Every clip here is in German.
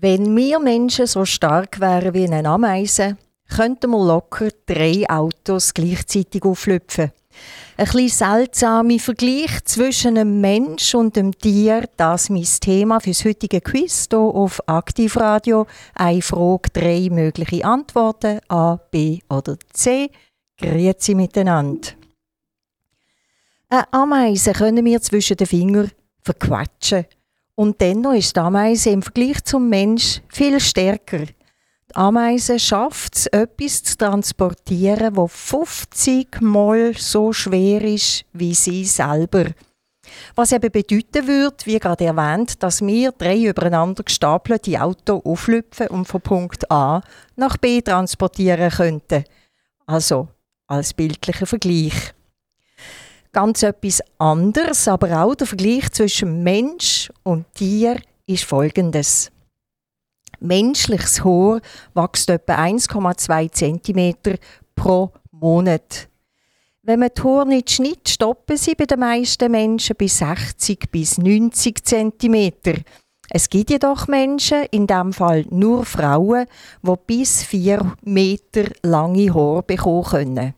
Wenn wir Menschen so stark wären wie eine Ameise, könnten wir locker drei Autos gleichzeitig auflüpfen. Ein bisschen seltsamer Vergleich zwischen einem Mensch und einem Tier, das ist mein Thema fürs heutige Quiz hier auf Aktivradio. Eine Frage, drei mögliche Antworten, A, B oder C. Grüezi miteinander. Eine Ameise können wir zwischen den Fingern verquatschen. Und dennoch ist die Ameise im Vergleich zum Mensch viel stärker. Die Ameise schafft es, etwas zu transportieren, das 50 Mal so schwer ist wie sie selber. Was eben bedeuten würde, wie gerade erwähnt, dass wir drei übereinander gestapelte Autos auflüpfen und von Punkt A nach B transportieren könnten. Also als bildlicher Vergleich. Ganz etwas anderes, aber auch der Vergleich zwischen Mensch und Tier ist folgendes. Menschliches Haar wächst etwa 1,2 cm pro Monat. Wenn man die Haare nicht schneidet, stoppen sie bei den meisten Menschen bei 60 bis 90 cm. Es gibt jedoch Menschen, in diesem Fall nur Frauen, die bis 4 Meter lange Haare bekommen können.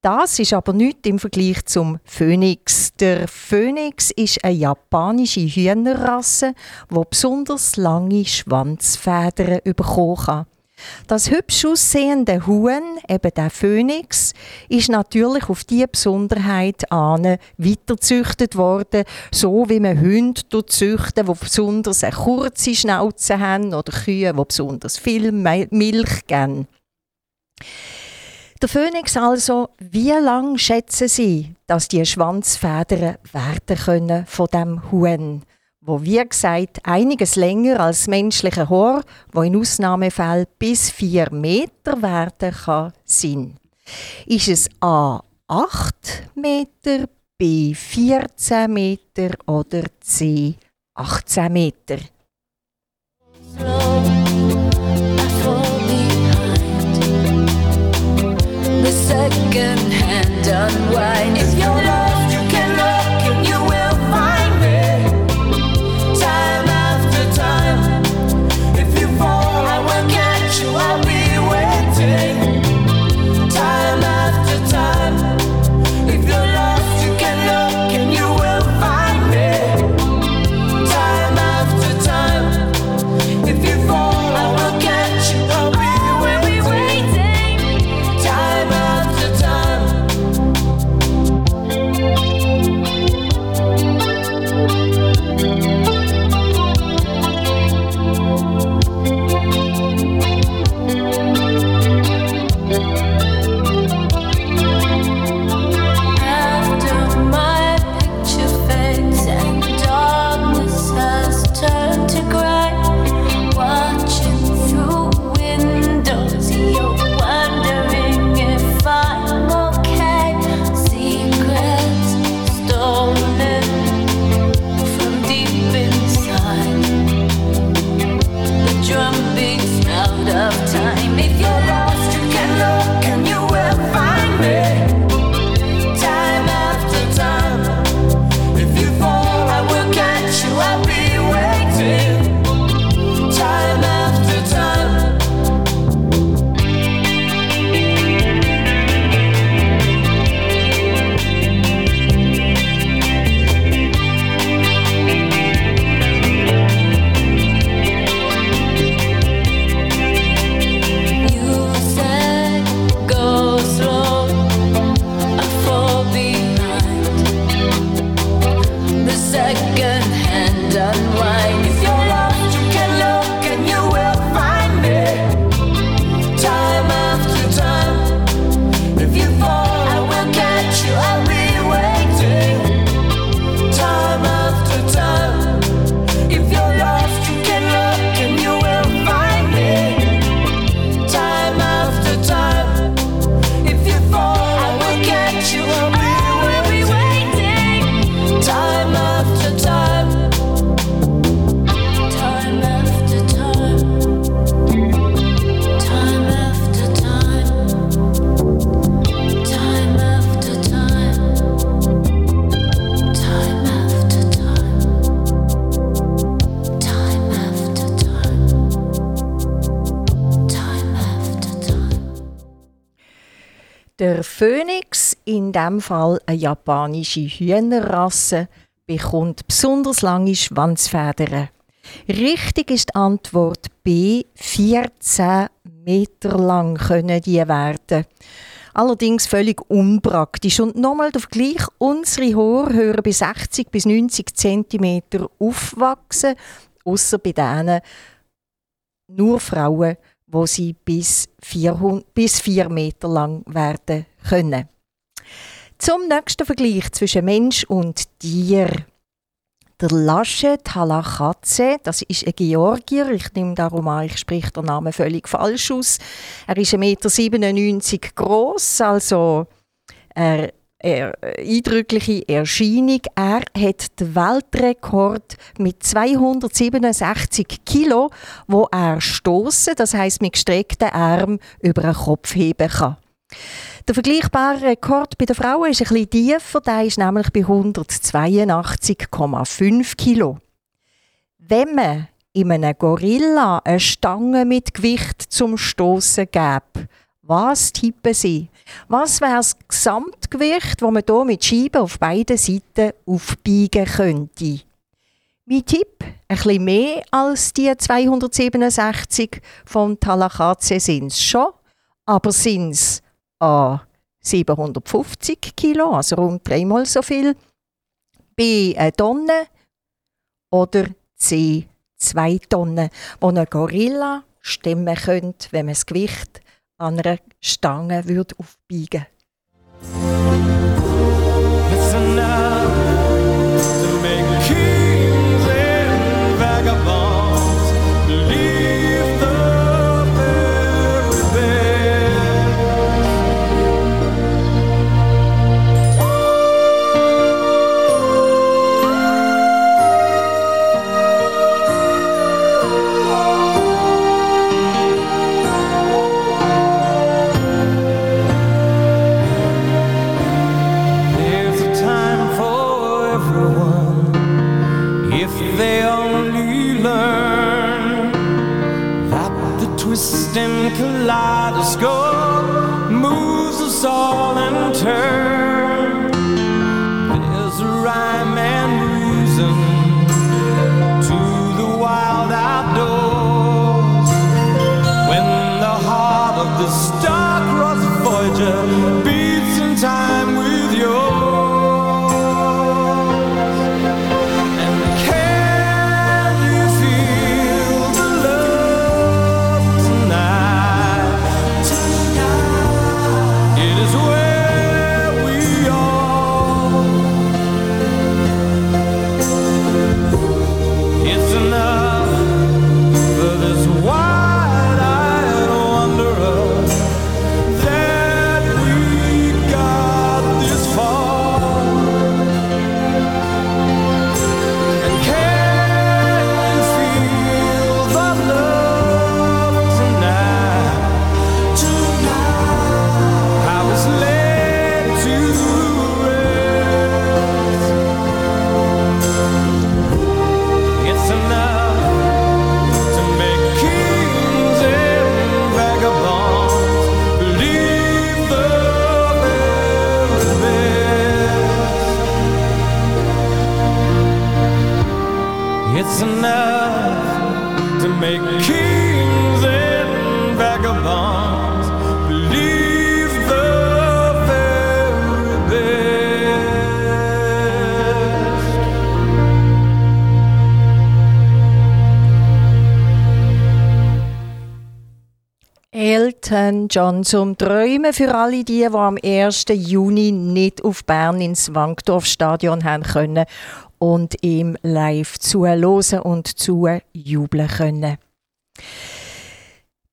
Das ist aber nicht im Vergleich zum Phönix. Der Phönix ist eine japanische Hühnerrasse, die besonders lange Schwanzfedern bekommen kann. Das hübsch aussehende Huhn, eben der Phönix, ist natürlich auf diese Besonderheit an weiterzüchtet worden, so wie man Hunde züchten, die besonders eine kurze Schnauze haben oder Kühe, die besonders viel Milch geben. Der Phönix also, wie lang schätzen Sie, dass die Schwanzfedern werden können von dem Huhn, wo wie gesagt einiges länger als menschliche Haar, wo in Ausnahmefällen bis 4 Meter werden kann, sind. Ist es A 8 Meter, B 14 Meter oder C 18 Meter? Slow. Second hand unwind. If you're lost, Der Phönix, in dem Fall eine japanische Hühnerrasse, bekommt besonders lange Schwanzfedern. Richtig ist die Antwort B. 14 Meter lang können die werden. Allerdings völlig unpraktisch. Und nochmal der Vergleich, unsere Haare hören bei 60 bis 90 cm aufwachsen, außer bei denen nur Frauen, wo sie bis 4, bis 4 Meter lang werden können. Zum nächsten Vergleich zwischen Mensch und Tier. Der Lasche Talachadze, das ist ein Georgier, ich nehme darum an, ich spreche den Namen völlig falsch aus. Er ist 1,97 Meter groß, also er er, eindrückliche Erscheinung. Er hat den Weltrekord mit 267 Kilo, wo er stoßen, das heißt mit gestreckten Armen über den Kopf heben kann. Der vergleichbare Rekord bei den Frauen ist ein bisschen tiefer, der ist nämlich bei 182,5 Kilo. Wenn man in einem Gorilla eine Stange mit Gewicht zum Stoßen gäbe, was tippen Sie? Was wäre das Gesamtgewicht, das man hier mit Scheiben auf beiden Seiten aufbiegen könnte? Mein Tipp, ein bisschen mehr als die 267 von Talakatse sind es schon, aber sind es A 750 Kilo, also rund dreimal so viel, B eine Tonne oder C zwei Tonnen, wo ein Gorilla stemmen könnte, wenn man das Gewicht an einer Stange würde aufbiegen würde. Elton John zum Träumen für alle die, die am 1. Juni nicht auf Bern ins Wankdorf-Stadion haben können und ihm live zuhören und zujubeln können.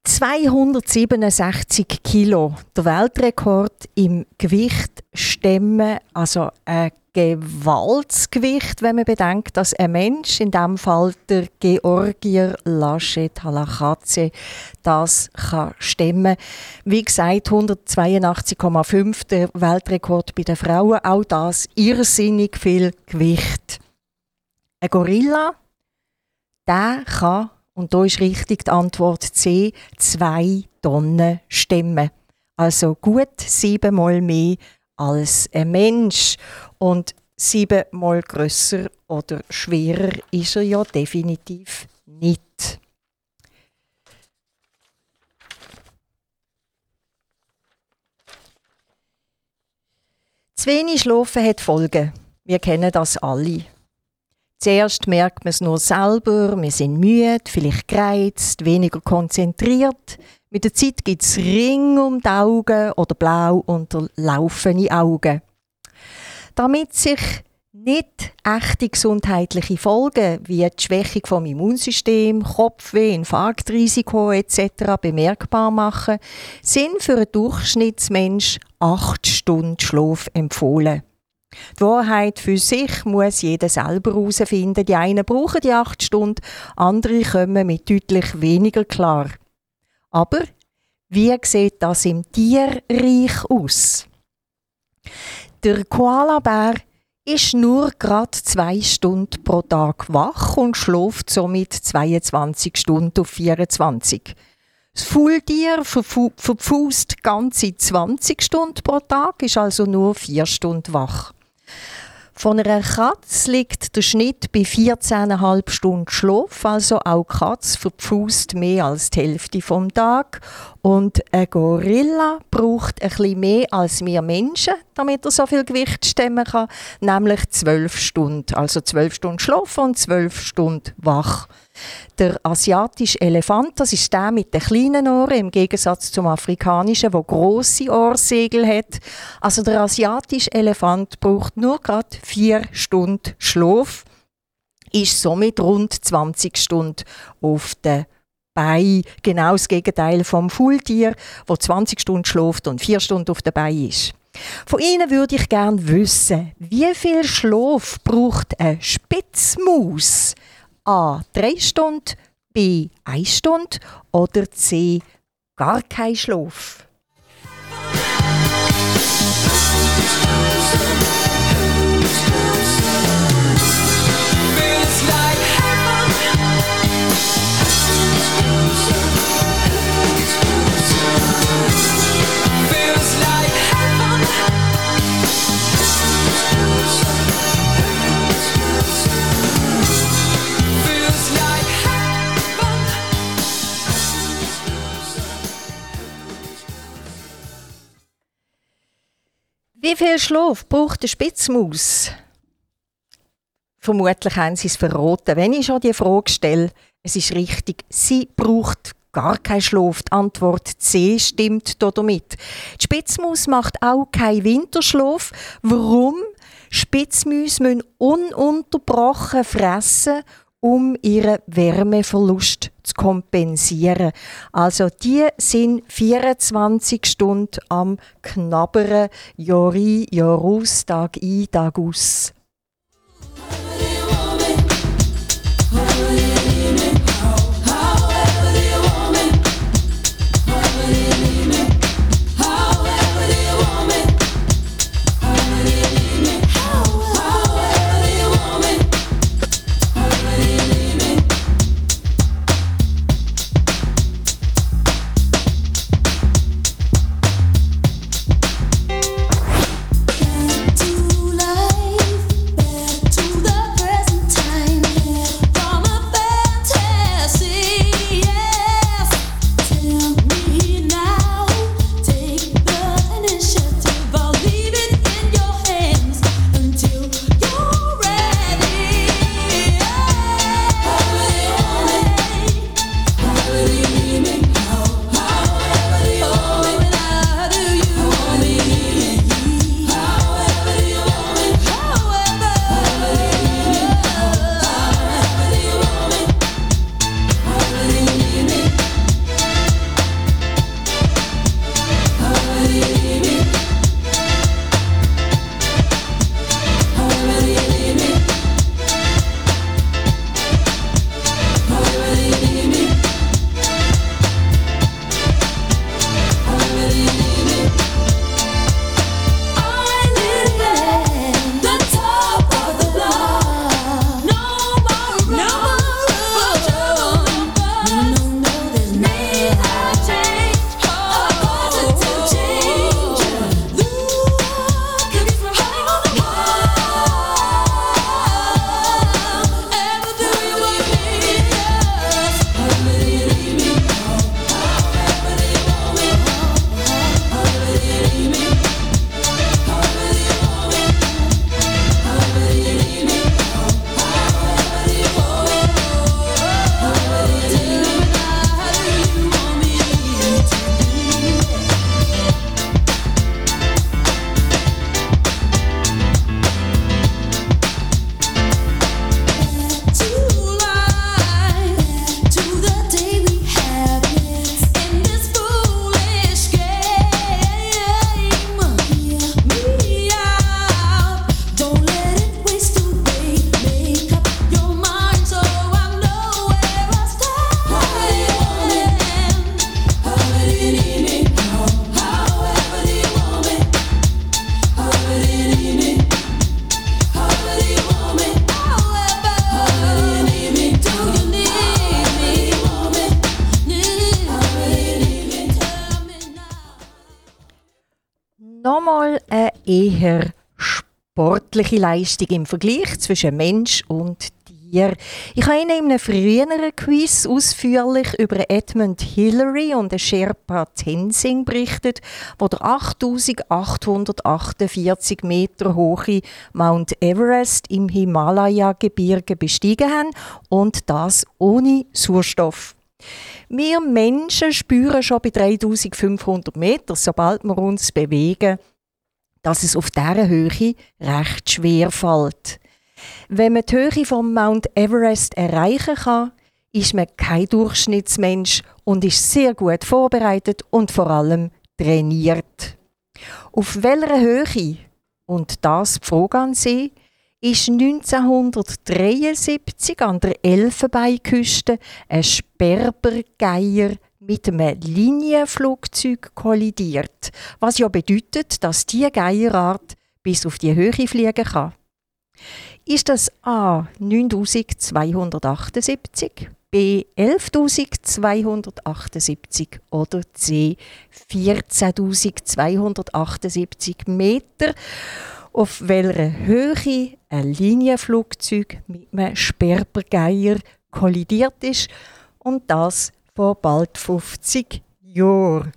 267 Kilo, der Weltrekord im Gewicht stemmen, also ein Gewaltsgewicht, wenn man bedenkt, dass ein Mensch, in dem Fall der Georgier Laschet Halakadze, das kann stemmen. Wie gesagt, 182,5 der Weltrekord bei den Frauen, auch das irrsinnig viel Gewicht. Ein Gorilla, der kann, und da ist richtig die Antwort C, zwei Tonnen stemmen. Also gut siebenmal mehr als ein Mensch. Und siebenmal grösser oder schwerer ist er ja definitiv nicht. Zu wenig Schlafen hat Folgen. Wir kennen das alle. Zuerst merkt man es nur selber, wir sind müde, vielleicht gereizt, weniger konzentriert. Mit der Zeit gibt es Ring um die Augen oder blau unter laufende Augen. Damit sich nicht echte gesundheitliche Folgen wie die Schwächung vom Immunsystem, Kopfweh, Infarktrisiko etc. bemerkbar machen, sind für einen Durchschnittsmensch acht Stunden Schlaf empfohlen. Die Wahrheit für sich muss jeder selber herausfinden. Die einen brauchen die acht Stunden, andere kommen mit deutlich weniger klar. Aber wie sieht das im Tierreich aus? Der Koalabär ist nur gerade zwei Stunden pro Tag wach und schläft somit 22 Stunden auf 24. Das Faultier verpfust ganze 20 Stunden pro Tag, ist also nur vier Stunden wach. Von einer Katze liegt der Schnitt bei 14,5 Stunden Schlaf, also auch die Katze verpfust mehr als die Hälfte vom Tag. Und ein Gorilla braucht ein bisschen mehr als wir Menschen, damit er so viel Gewicht stemmen kann, nämlich 12 Stunden. Also 12 Stunden Schlaf und 12 Stunden wach. Der asiatische Elefant, das ist der mit den kleinen Ohren, im Gegensatz zum afrikanischen, wo große Ohrsegel hat. Also der asiatische Elefant braucht nur gerade vier Stunden Schlaf, ist somit rund 20 Stunden auf der Bein. Genau das Gegenteil vom Fulltier, wo 20 Stunden schläft und vier Stunden auf der Bein ist. Von Ihnen würde ich gerne wissen, wie viel Schlaf braucht eine Spitzmaus? A. Drei Stunden, B. Eine Stunde oder C. Gar kein Schlaf. Wie viel Schlaf braucht eine Spitzmaus? Vermutlich haben sie es verraten. Wenn ich schon die Frage stelle, es ist richtig, sie braucht gar keinen Schlaf. Die Antwort C stimmt damit. Die Spitzmaus macht auch keinen Winterschlaf. Warum? Spitzmäuse müssen ununterbrochen fressen um ihren Wärmeverlust zu kompensieren. Also die sind 24 Stunden am Knabbern, Jahr ein, Jahr aus, Tag ein, Tag aus. Sportliche Leistung im Vergleich zwischen Mensch und Tier. Ich habe Ihnen in einem früheren Quiz ausführlich über Edmund Hillary und den Sherpa Tenzing berichtet, wo der 8848 Meter hohe Mount Everest im Himalaya-Gebirge bestiegen haben und das ohne Sauerstoff. Wir Menschen spüren schon bei 3500 Metern, sobald wir uns bewegen, dass es auf dieser Höhe recht schwer fällt. Wenn man die Höhe vom Mount Everest erreichen kann, ist man kein Durchschnittsmensch und ist sehr gut vorbereitet und vor allem trainiert. Auf welcher Höhe, und das die Frage an Sie, ist 1973 an der Elfenbeinküste ein Sperbergeier mit einem Linienflugzeug kollidiert, was ja bedeutet, dass diese Geierart bis auf die Höhe fliegen kann. Ist das A 9278, B 11278 oder C 14278 Meter? Auf welcher Höhe ein Linienflugzeug mit einem Sperbergeier kollidiert ist und das vor bald 50 Jahren.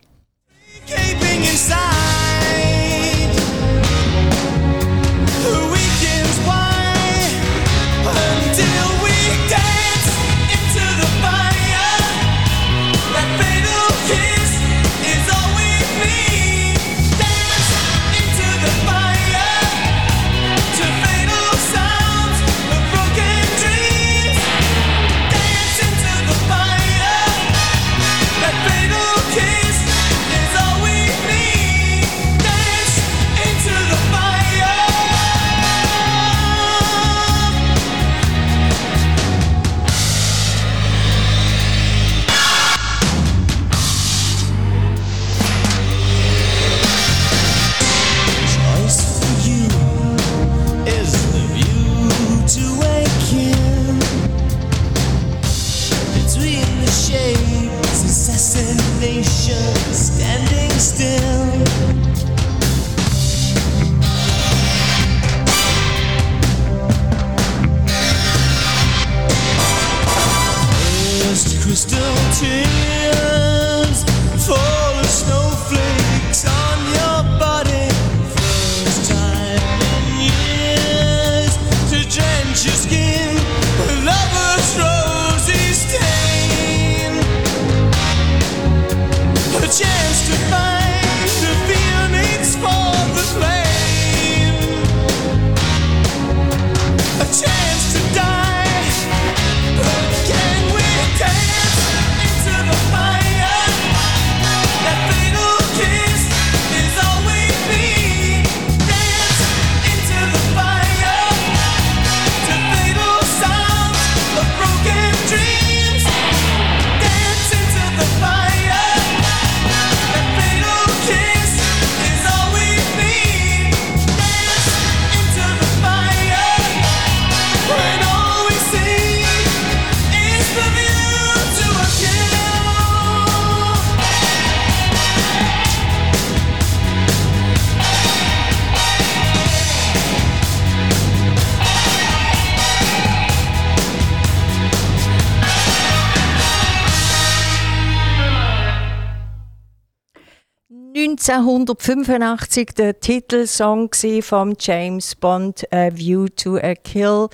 1985 der Titelsong von James Bond A View to a Kill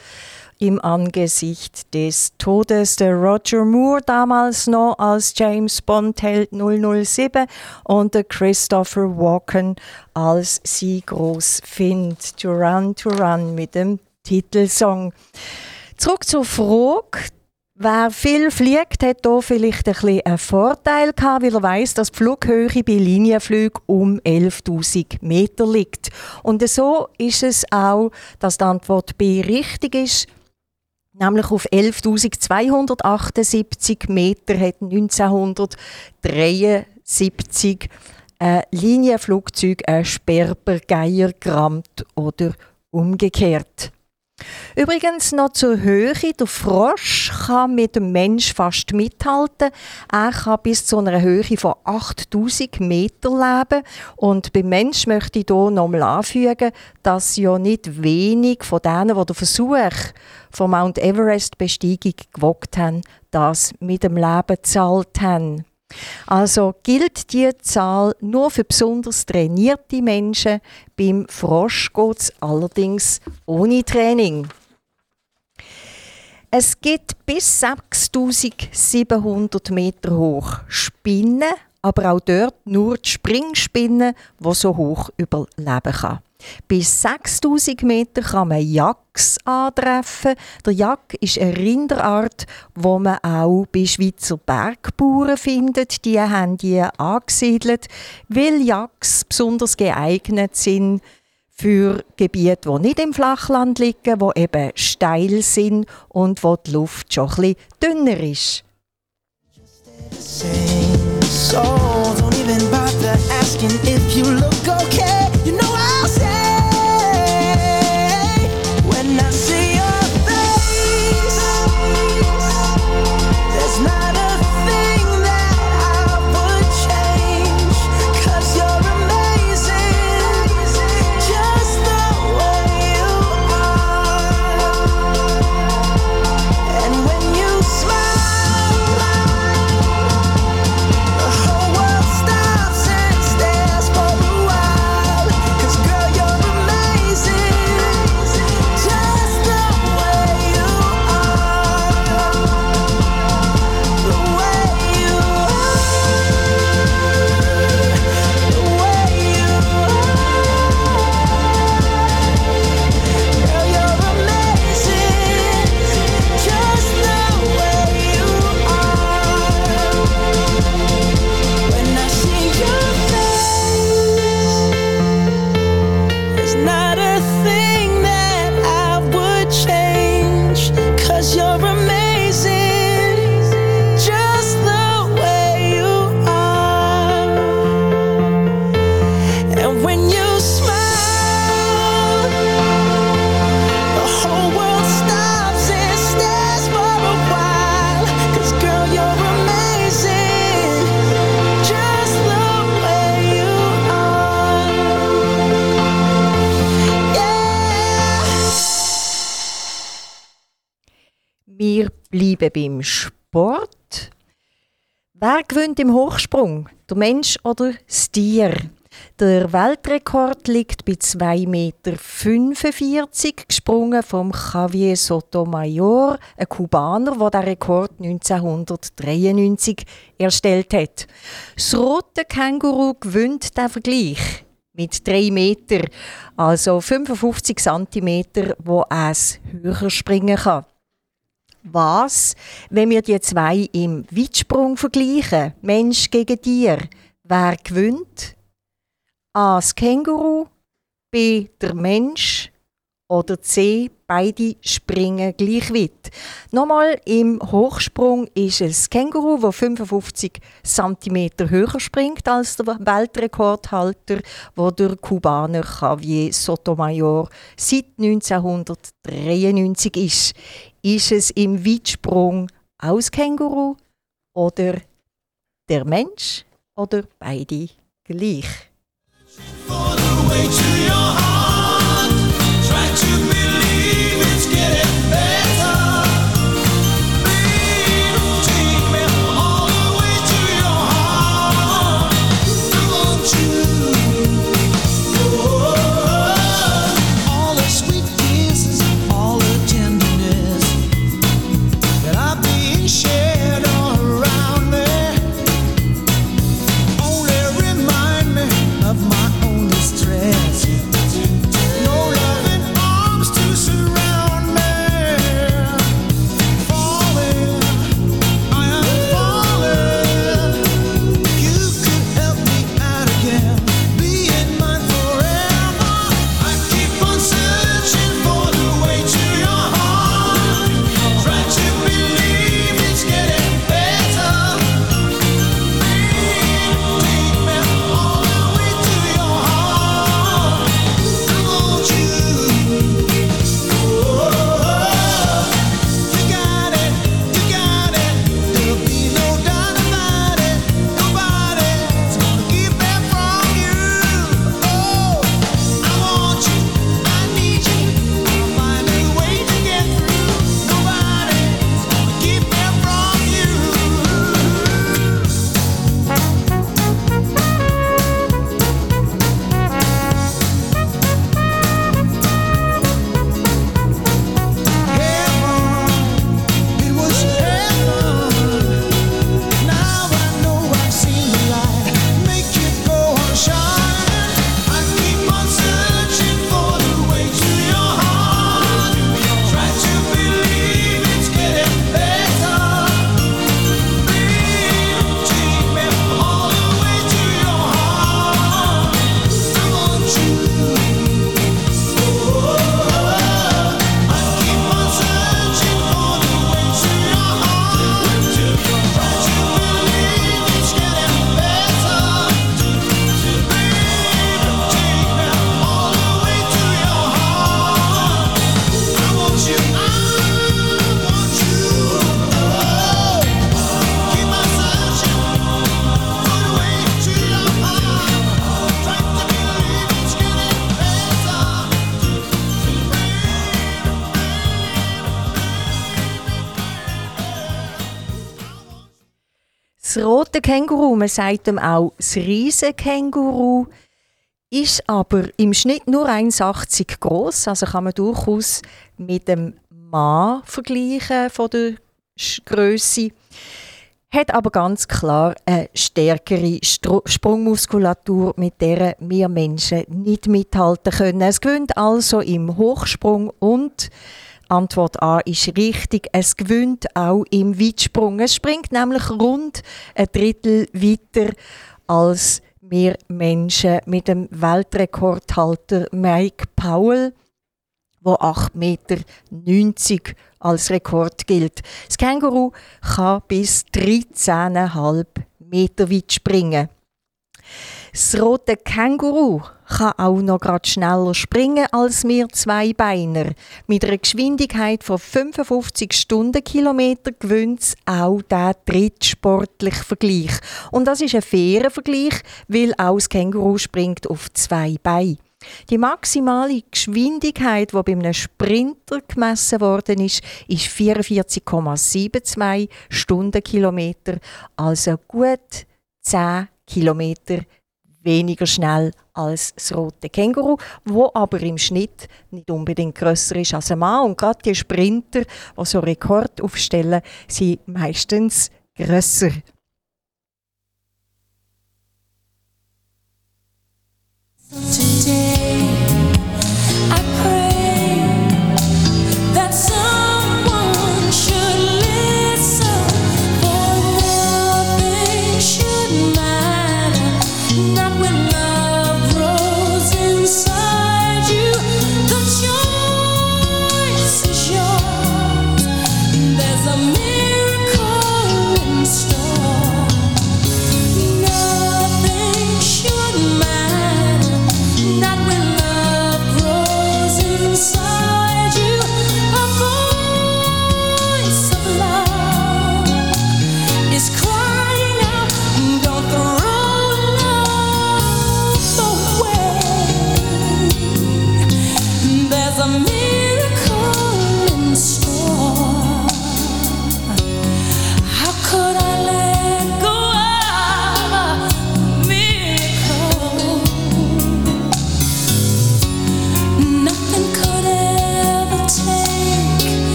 im Angesicht des Todes der Roger Moore damals noch als James Bond Held 007 und der Christopher Walken als sie groß findet. To Run, To Run mit dem Titelsong. Zurück zur Frage. Wer viel fliegt, hat hier vielleicht ein bisschen einen Vorteil gehabt, weil er weiss, dass die Flughöhe bei Linienflügen um 11.000 Meter liegt. Und so ist es auch, dass die Antwort B richtig ist. Nämlich auf 11.278 Meter hat 1973 ein Linienflugzeug ein Sperbergeier gerammt oder umgekehrt. Übrigens noch zur Höhe. Der Frosch kann mit dem Mensch fast mithalten. Er kann bis zu einer Höhe von 8000 Meter leben. Und beim Mensch möchte ich hier nochmal anfügen, dass ja nicht wenig von denen, die den Versuch von Mount Everest Besteigung gewogt haben, das mit dem Leben gezahlt haben. Also gilt die Zahl nur für besonders trainierte Menschen. Beim Frosch geht es allerdings ohne Training. Es gibt bis 6700 Meter hoch Spinnen, aber auch dort nur die Springspinne, die so hoch überleben kann. Bis 6000 Meter kann man Jacks antreffen. Der Jack ist eine Rinderart, wo man auch bei Schweizer Bergbauern findet. Die haben die angesiedelt, weil Jacks besonders geeignet sind für Gebiete, die nicht im Flachland liegen, wo eben steil sind und wo die Luft schon ein dünner ist. So don't even bother asking if you look okay. You know I'll say Sport. Wer gewinnt im Hochsprung? Der Mensch oder das Tier? Der Weltrekord liegt bei 2,45 Meter, gesprungen vom Javier Sotomayor, ein Kubaner, der den Rekord 1993 erstellt hat. Das rote Känguru gewinnt den Vergleich mit 3 Meter, also 55 cm, wo es höher springen kann was, wenn wir die zwei im Weitsprung vergleichen, Mensch gegen Tier, wer gewinnt? A. Das Känguru, B. Der Mensch oder C. Beide springen gleich weit. Nochmal, im Hochsprung ist es Känguru, das 55 cm höher springt als der Weltrekordhalter, wo der Kubaner Javier Sotomayor seit 1993 ist. Ist es im Weitsprung aus Känguru oder der Mensch oder beide gleich? Das rote Känguru, man sagt ihm auch das Riesenkänguru, ist aber im Schnitt nur 1,80 groß, also kann man durchaus mit dem Mann vergleichen von der Größe hat aber ganz klar eine stärkere Stru Sprungmuskulatur, mit der wir Menschen nicht mithalten können. Es gewinnt also im Hochsprung und Antwort A ist richtig. Es gewinnt auch im Weitsprung. Es springt nämlich rund ein Drittel weiter als wir Menschen mit dem Weltrekordhalter Mike Powell, wo 8,90 Meter als Rekord gilt. Das Känguru kann bis 13,5 Meter weit springen. Das rote Känguru kann auch noch grad schneller springen als wir Zweibeiner. Mit einer Geschwindigkeit von 55 Stundenkilometer gewinnt es auch der drittsportliche Vergleich. Und das ist ein fairer Vergleich, weil auch das Känguru springt auf zwei Beine. Die maximale Geschwindigkeit, die bei einem Sprinter gemessen worden ist, ist 44,72 Stundenkilometer, also gut 10 Kilometer weniger schnell als das rote Känguru, wo aber im Schnitt nicht unbedingt grösser ist als ein Mann. Und gerade die Sprinter, die so Rekord aufstellen, sind meistens grösser. Today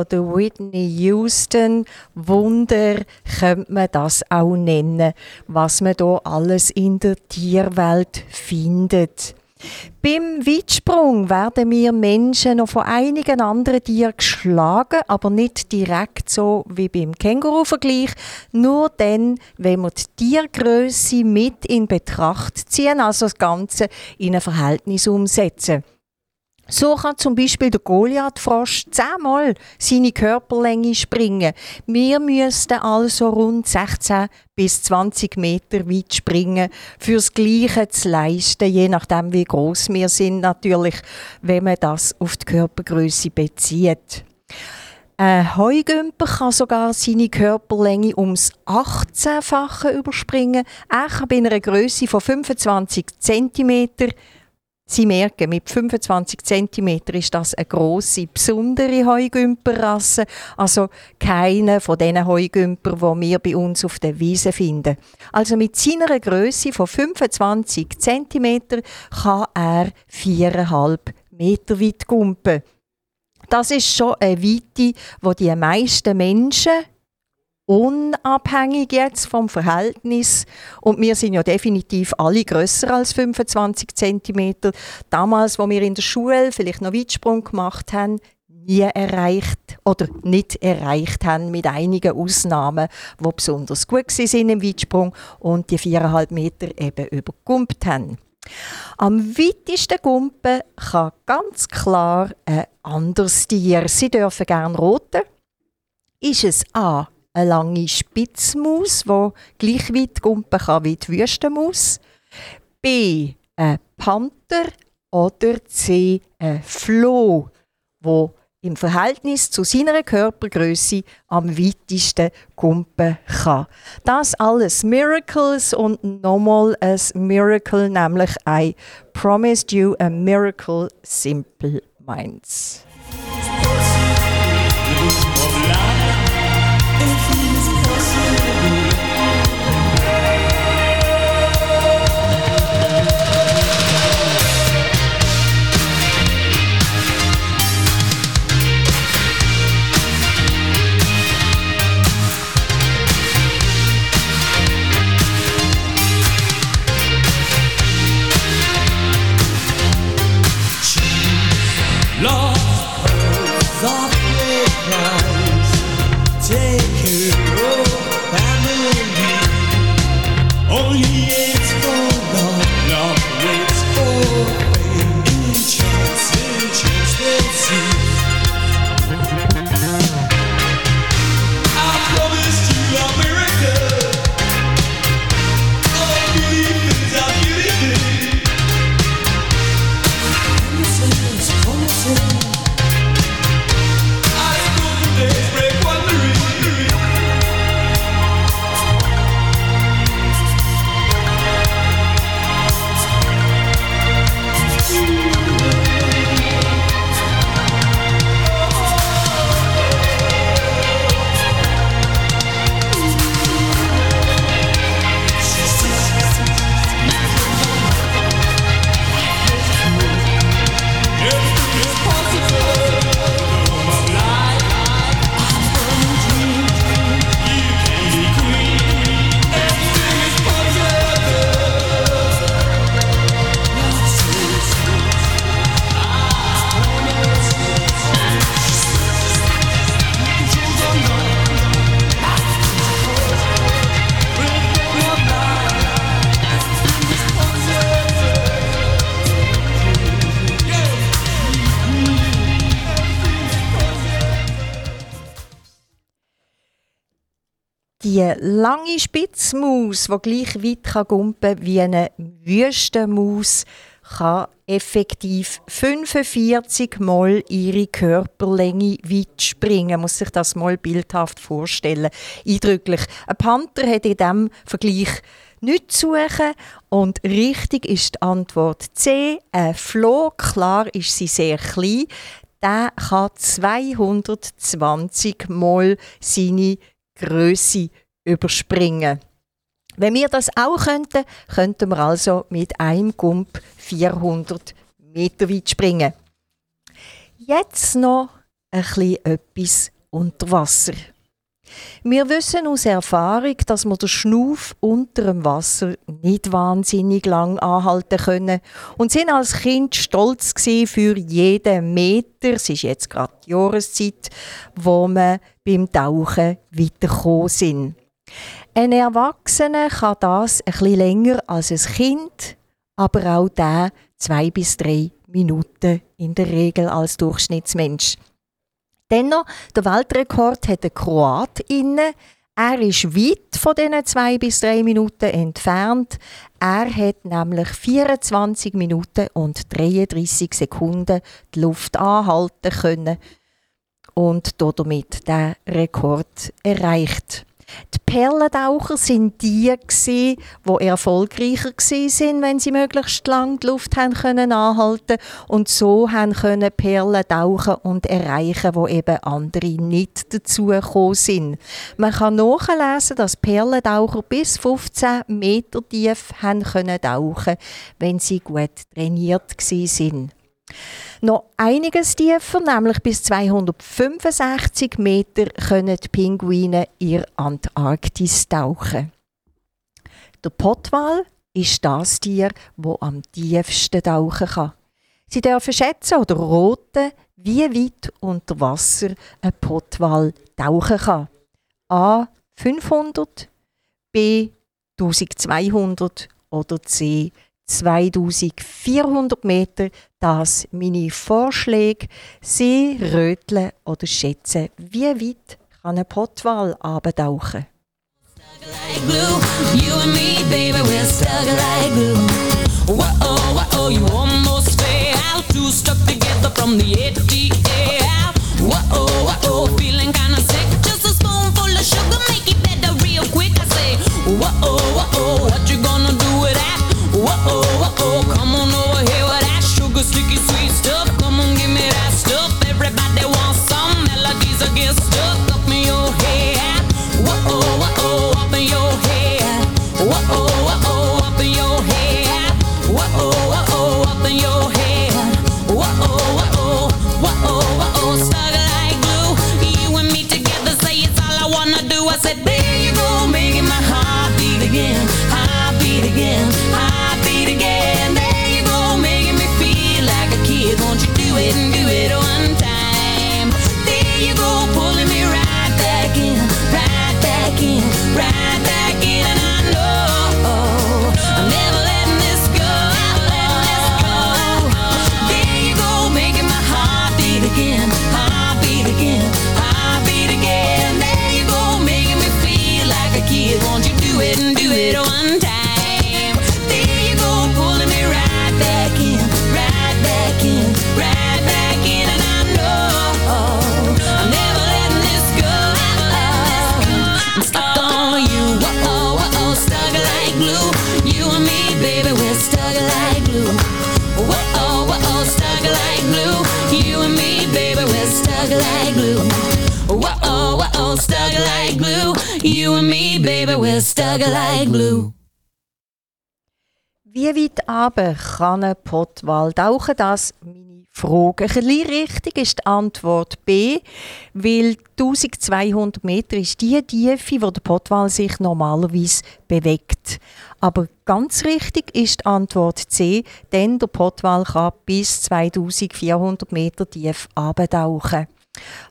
von der Whitney Houston. Wunder könnte man das auch nennen, was man da alles in der Tierwelt findet. Beim Weitsprung werden wir Menschen noch von einigen anderen Tieren geschlagen, aber nicht direkt so wie beim Känguru-Vergleich. Nur dann, wenn wir die Tiergröße mit in Betracht ziehen, also das Ganze in ein Verhältnis umsetzen. So kann zum Beispiel der Goliath-Frosch zehnmal seine Körperlänge springen. Wir müssten also rund 16 bis 20 Meter weit springen, fürs Gleiche zu leisten, je nachdem wie groß wir sind natürlich, wenn man das auf die Körpergröße bezieht. Ein Heugümper kann sogar seine Körperlänge ums 18-fache überspringen. Er kann bei einer Größe von 25 cm Sie merken, mit 25 cm ist das eine grosse, besondere Heugümperrasse. Also keine von diesen Heugümpern, die wir bei uns auf der Wiese finden. Also mit seiner Größe von 25 cm kann er 4,5 Meter weit gumpen. Das ist schon eine Weite, die die meisten Menschen unabhängig jetzt vom Verhältnis. Und wir sind ja definitiv alle grösser als 25 cm. Damals, wo wir in der Schule vielleicht noch Weitsprung gemacht haben, nie erreicht oder nicht erreicht haben, mit einigen Ausnahmen, die besonders gut sind im Weitsprung und die 4,5 Meter eben übergumpt haben. Am weitesten Gumpen kann ganz klar ein anderes Tier. Sie dürfen gerne roten. Ist es A eine lange Spitzmaus, die gleich weit gumpen kann wie die Wüstenmaus. B. Ein Panther. Oder C. Ein Floh, wo im Verhältnis zu seiner Körpergröße am weitesten gumpen kann. Das alles Miracles und nochmal ein Miracle, nämlich I promised you a miracle, simple minds. Die lange Spitzmaus, die gleich weit kann gumpen wie eine Wüstenmaus, kann effektiv 45 Mal ihre Körperlänge weit springen. Man muss sich das mal bildhaft vorstellen. Eindrücklich. Ein Panther hat in diesem Vergleich nichts zu suchen. Und richtig ist die Antwort C. Ein Floh, klar ist sie sehr klein, der kann 220 Mal seine Größe überspringen. Wenn wir das auch könnten, könnten wir also mit einem Gump 400 Meter weit springen. Jetzt noch ein bisschen etwas unter Wasser. Wir wissen aus Erfahrung, dass wir den Schnuff unter dem Wasser nicht wahnsinnig lang anhalten können und sind als Kind stolz für jeden Meter, es ist jetzt gerade die Jahreszeit, wo wir beim Tauchen weitergekommen sind. Ein Erwachsener kann das bisschen länger als ein Kind, aber auch der zwei bis drei Minuten in der Regel als Durchschnittsmensch. Dennoch, der Weltrekord hat ein Kroat inne. Er ist weit von diesen zwei bis drei Minuten entfernt. Er hat nämlich 24 Minuten und 33 Sekunden die Luft anhalten können und damit den Rekord erreicht. Die Perlentaucher sind die, die erfolgreicher sind, wenn sie möglichst lang die Luft haben können anhalten und so haben können Perlen tauchen und erreichen, wo eben andere nicht dazu gekommen sind. Man kann nachlesen, dass Perlentaucher bis 15 Meter tief haben können tauchen, wenn sie gut trainiert sind. Noch einiges tiefer, nämlich bis 265 Meter, können die Pinguine in Antarktis tauchen. Der Pottwal ist das Tier, das am tiefsten tauchen kann. Sie dürfen schätzen oder roten, wie weit unter Wasser ein Pottwal tauchen kann. A 500, B 1200 oder C 2400 Meter. Das meine Vorschläge. Sie röteln oder schätzen, wie weit kann ein Pottwal abtauchen. You. Whoa, whoa, you. Whoa, whoa, what you gonna do against aber kann ein Pottwal tauchen? Das meine Frage. Ein bisschen richtig ist die Antwort B, weil 1200 Meter ist die Tiefe, wo der Pottwal sich normalerweise bewegt. Aber ganz richtig ist die Antwort C, denn der Pottwal kann bis 2400 Meter tief abtauchen.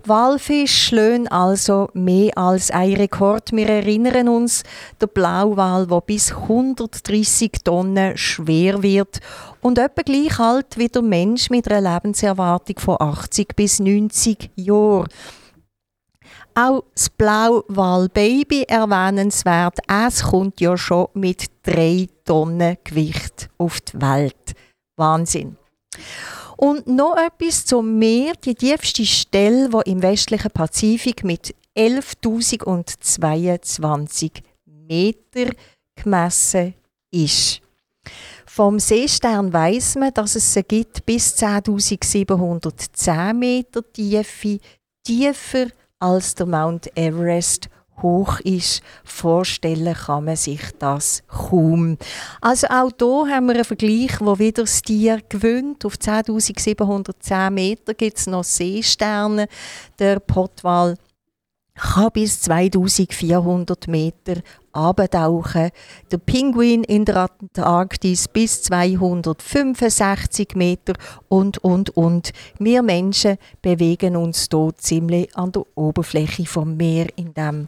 Walfisch schlöen also mehr als ein Rekord. Wir erinnern uns, der Blauwal, der bis 130 Tonnen schwer wird und etwa gleich alt wie der Mensch mit einer Lebenserwartung von 80 bis 90 Jahren. Auch das Blauwal-Baby erwähnenswert. Es kommt ja schon mit 3 Tonnen Gewicht auf die Welt. Wahnsinn. Und noch etwas zum Meer, die tiefste Stelle, die im westlichen Pazifik mit 11.022 Meter gemessen ist. Vom Seestern weiss man, dass es sie gibt bis 10.710 Meter Tiefe, tiefer als der Mount Everest hoch ist. Vorstellen kann man sich das kaum. Also auch hier haben wir einen Vergleich, wo wieder das Tier gewöhnt. Auf 10.710 Meter gibt es noch Seesterne. Der Pottwal kann bis 2400 Meter abtauchen. Der Pinguin in der Antarktis bis 265 Meter und, und, und. Wir Menschen bewegen uns hier ziemlich an der Oberfläche vom Meer in diesem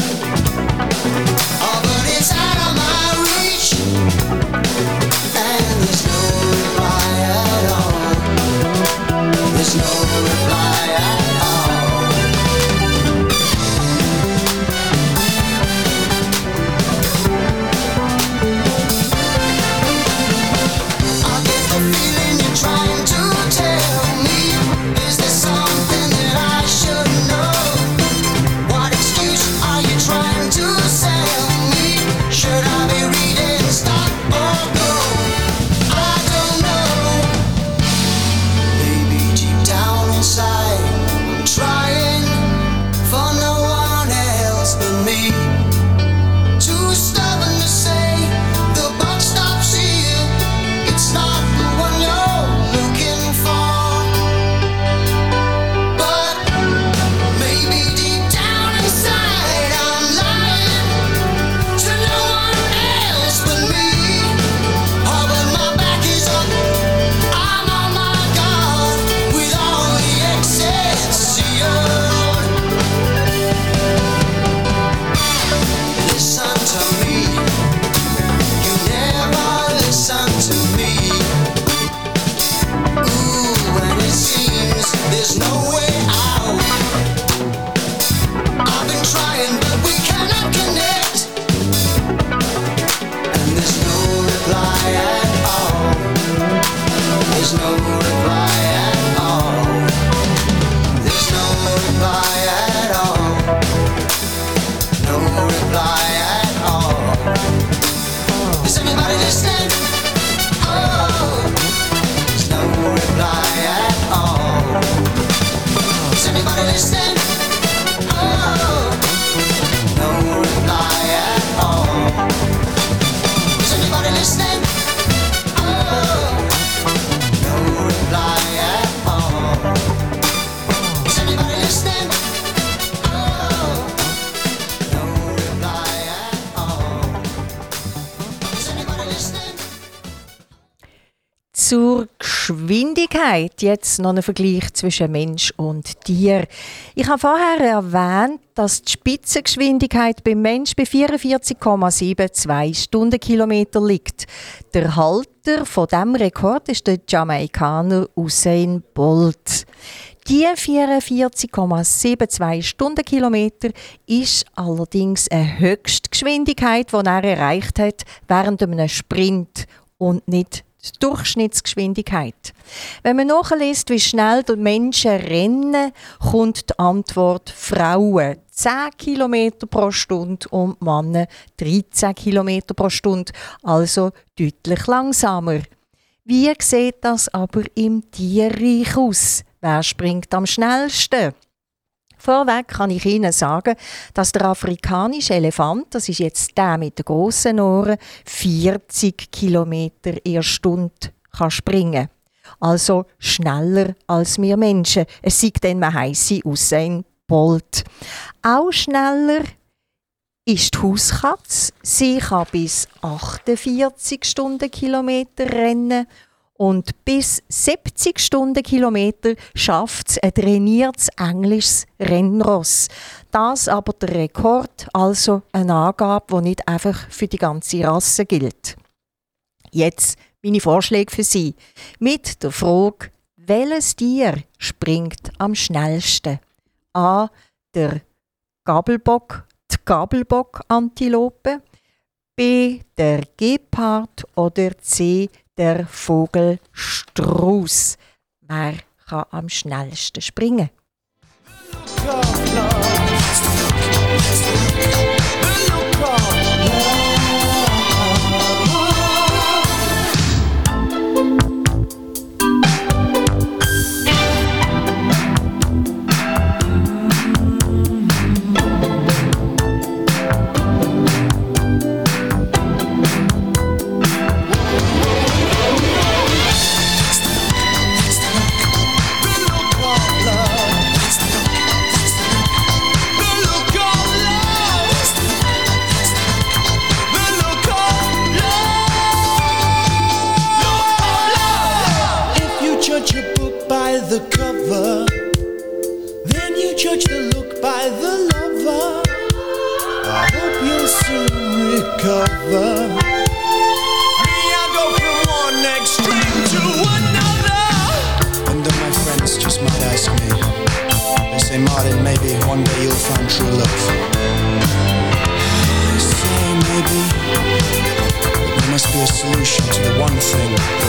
Geschwindigkeit. Jetzt noch ein Vergleich zwischen Mensch und Tier. Ich habe vorher erwähnt, dass die Spitzengeschwindigkeit beim Mensch bei 44,72 Stundenkilometer liegt. Der Halter von dem Rekord ist der Jamaikaner Usain Bolt. Die 44,72 Stundenkilometer ist allerdings eine Höchstgeschwindigkeit, die er erreicht hat während einem Sprint und nicht die Durchschnittsgeschwindigkeit. Wenn man nachliest, wie schnell die Menschen rennen, kommt die Antwort Frauen 10 km pro Stunde und Männer 13 km pro Stunde, also deutlich langsamer. Wie sieht das aber im Tierreich aus? Wer springt am schnellsten? Vorweg kann ich Ihnen sagen, dass der afrikanische Elefant, das ist jetzt der mit den grossen Ohren, 40 km in Stunde kann springen Also schneller als wir Menschen. Es sieht dann, man heisse Usain Bolt. Auch schneller ist die Hauskatze. Sie kann bis 48 Stundenkilometer rennen und bis 70 Stundenkilometer schafft es ein trainiertes englisches Rennross. Das aber der Rekord, also eine Angabe, die nicht einfach für die ganze Rasse gilt. Jetzt meine Vorschläge für Sie. Mit der Frage, welches Tier springt am schnellsten? A. Der Gabelbock, die Gabelbock-Antilope. B. Der Gepard oder C. Der Vogelstrauß. Wer kann am schnellsten springen? by the cover, then you judge the look by the lover. I hope you'll soon recover. Me, I go from one extreme to another. And then my friends just might ask me, they say, Martin, maybe one day you'll find true love. They say maybe, there must be a solution to the one thing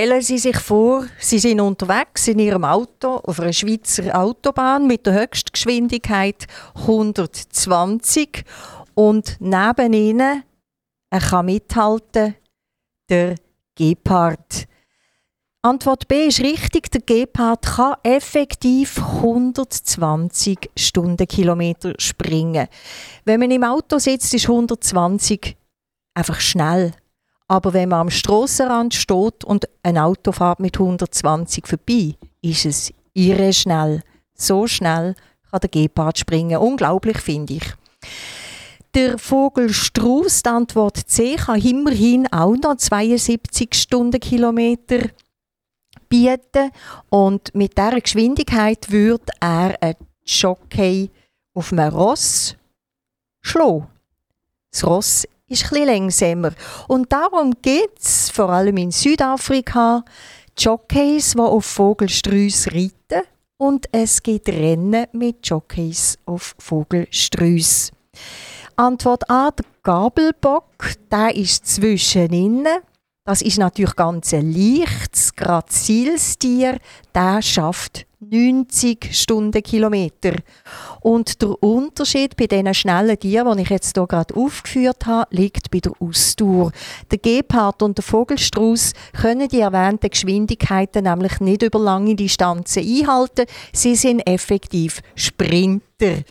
Stellen Sie sich vor, Sie sind unterwegs in Ihrem Auto auf einer Schweizer Autobahn mit der Höchstgeschwindigkeit 120 und neben Ihnen, er kann mithalten, der Gepard. Antwort B ist richtig. Der Gepard kann effektiv 120 Stundenkilometer springen. Wenn man im Auto sitzt, ist 120 einfach schnell. Aber wenn man am Strassenrand steht und ein Auto fährt mit 120 vorbei, ist es irre schnell. So schnell kann der Gepard springen. Unglaublich, finde ich. Der Vogel Strauß, die Antwort C, kann immerhin auch noch 72 Stundenkilometer bieten. Und mit dieser Geschwindigkeit würde er ein Jockey auf einem Ross schlagen. Das Ross ist etwas langsamer. Und darum gibt es, vor allem in Südafrika, Jockeys, die auf Vogelstrüss reiten. Und es gibt Rennen mit Jockeys auf Vogelstrüss. Antwort A, der Gabelbock, der ist zwischen innen. Das ist natürlich ganz ein leichtes, graziles Tier. Der schafft 90 Stundenkilometer. Und der Unterschied bei diesen schnellen Tieren, die ich jetzt hier gerade aufgeführt habe, liegt bei der Ausdauer. Der Gepard und der Vogelstrauß können die erwähnten Geschwindigkeiten nämlich nicht über lange Distanzen einhalten. Sie sind effektiv Sprinter.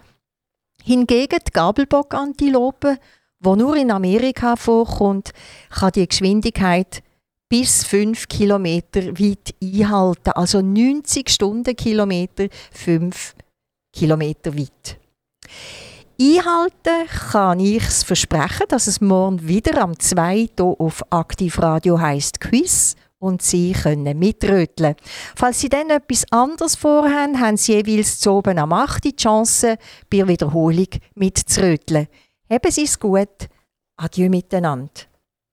Hingegen die Gabelbockantilope, die nur in Amerika vorkommt, kann die Geschwindigkeit bis 5 Kilometer weit einhalten. Also 90 Stundenkilometer, 5 Kilometer weit. Einhalten kann ich es versprechen, dass es morgen wieder am 2 hier auf Aktivradio heisst Quiz und Sie können mitröteln. Falls Sie dann etwas anderes vorhaben, haben Sie jeweils zu oben am 8 die Chance, bei der Wiederholung mitzuröteln. Haben Sie es gut. Adieu miteinander.